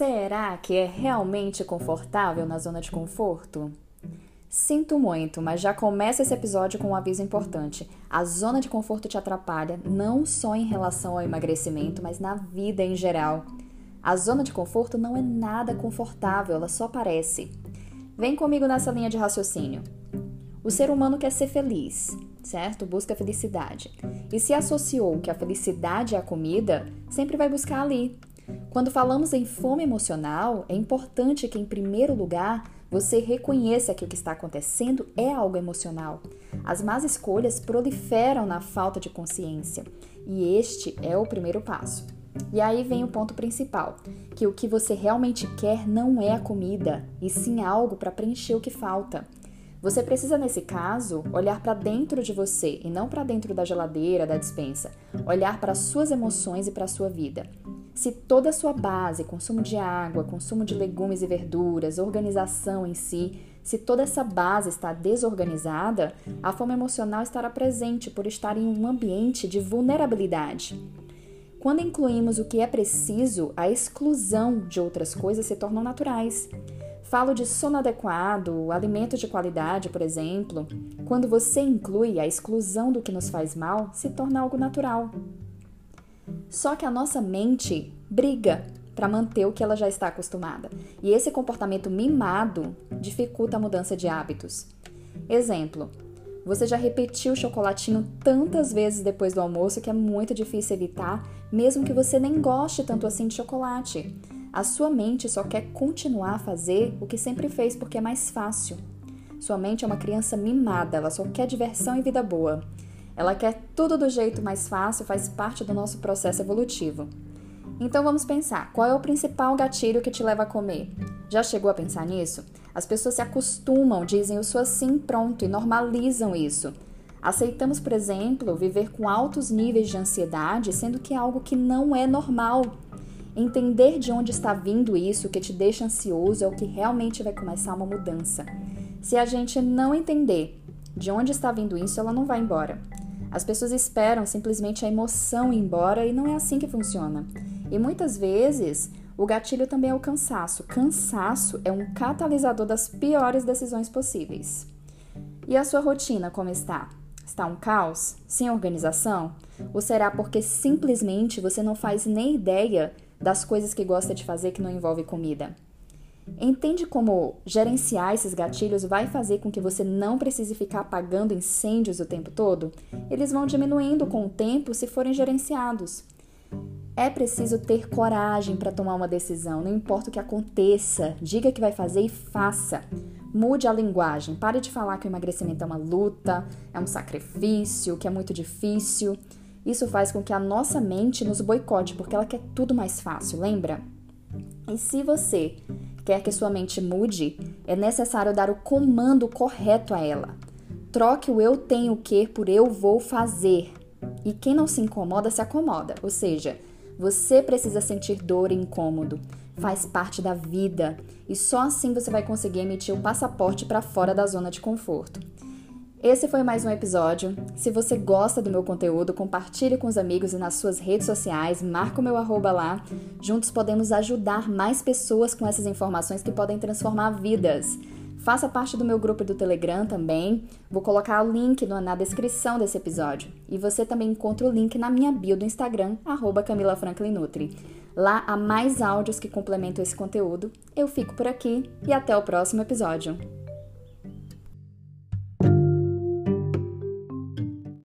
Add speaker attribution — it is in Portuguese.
Speaker 1: Será que é realmente confortável na zona de conforto? Sinto muito, mas já começa esse episódio com um aviso importante. A zona de conforto te atrapalha não só em relação ao emagrecimento, mas na vida em geral. A zona de conforto não é nada confortável, ela só parece. Vem comigo nessa linha de raciocínio. O ser humano quer ser feliz, certo? Busca felicidade. E se associou que a felicidade é a comida, sempre vai buscar ali. Quando falamos em fome emocional, é importante que, em primeiro lugar, você reconheça que o que está acontecendo é algo emocional. As más escolhas proliferam na falta de consciência, e este é o primeiro passo. E aí vem o ponto principal, que o que você realmente quer não é a comida, e sim algo para preencher o que falta. Você precisa, nesse caso, olhar para dentro de você e não para dentro da geladeira, da dispensa. Olhar para suas emoções e para sua vida. Se toda a sua base, consumo de água, consumo de legumes e verduras, organização em si, se toda essa base está desorganizada, a fome emocional estará presente por estar em um ambiente de vulnerabilidade. Quando incluímos o que é preciso, a exclusão de outras coisas se tornam naturais. Falo de sono adequado, alimento de qualidade, por exemplo. Quando você inclui a exclusão do que nos faz mal, se torna algo natural. Só que a nossa mente briga para manter o que ela já está acostumada. E esse comportamento mimado dificulta a mudança de hábitos. Exemplo: você já repetiu o chocolatinho tantas vezes depois do almoço que é muito difícil evitar, mesmo que você nem goste tanto assim de chocolate. A sua mente só quer continuar a fazer o que sempre fez porque é mais fácil. Sua mente é uma criança mimada, ela só quer diversão e vida boa. Ela quer tudo do jeito mais fácil, faz parte do nosso processo evolutivo. Então vamos pensar, qual é o principal gatilho que te leva a comer? Já chegou a pensar nisso? As pessoas se acostumam, dizem o sou assim pronto e normalizam isso. Aceitamos, por exemplo, viver com altos níveis de ansiedade, sendo que é algo que não é normal. Entender de onde está vindo isso que te deixa ansioso é o que realmente vai começar uma mudança. Se a gente não entender de onde está vindo isso, ela não vai embora. As pessoas esperam simplesmente a emoção ir embora e não é assim que funciona. E muitas vezes o gatilho também é o cansaço. Cansaço é um catalisador das piores decisões possíveis. E a sua rotina como está? Está um caos? Sem organização? Ou será porque simplesmente você não faz nem ideia das coisas que gosta de fazer que não envolve comida. Entende como gerenciar esses gatilhos vai fazer com que você não precise ficar apagando incêndios o tempo todo? Eles vão diminuindo com o tempo se forem gerenciados. É preciso ter coragem para tomar uma decisão, não importa o que aconteça, diga que vai fazer e faça. Mude a linguagem, pare de falar que o emagrecimento é uma luta, é um sacrifício, que é muito difícil. Isso faz com que a nossa mente nos boicote, porque ela quer tudo mais fácil, lembra? E se você quer que sua mente mude, é necessário dar o comando correto a ela. Troque o eu tenho que por eu vou fazer. E quem não se incomoda, se acomoda. Ou seja, você precisa sentir dor e incômodo. Faz parte da vida. E só assim você vai conseguir emitir o passaporte para fora da zona de conforto. Esse foi mais um episódio. Se você gosta do meu conteúdo, compartilhe com os amigos e nas suas redes sociais, marca o meu arroba lá. Juntos podemos ajudar mais pessoas com essas informações que podem transformar vidas. Faça parte do meu grupo do Telegram também. Vou colocar o link na descrição desse episódio. E você também encontra o link na minha bio do Instagram, arroba Camila Franklin Nutri. Lá há mais áudios que complementam esse conteúdo. Eu fico por aqui e até o próximo episódio.